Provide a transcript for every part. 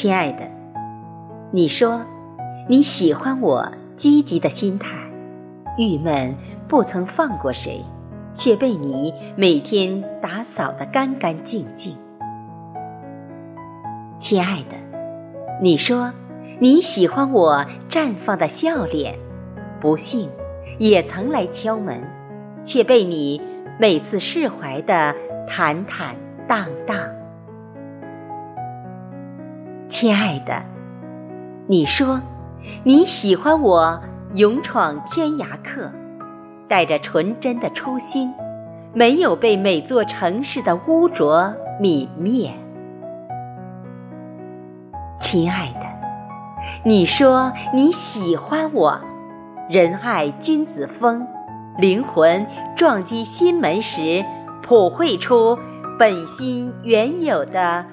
亲爱的，你说你喜欢我积极的心态，郁闷不曾放过谁，却被你每天打扫得干干净净。亲爱的，你说你喜欢我绽放的笑脸，不幸也曾来敲门，却被你每次释怀的坦坦荡荡。亲爱的，你说你喜欢我勇闯天涯客，带着纯真的初心，没有被每座城市的污浊泯灭。亲爱的，你说你喜欢我，仁爱君子风，灵魂撞击心门时，普惠出本心原有的。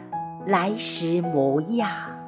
来时模样。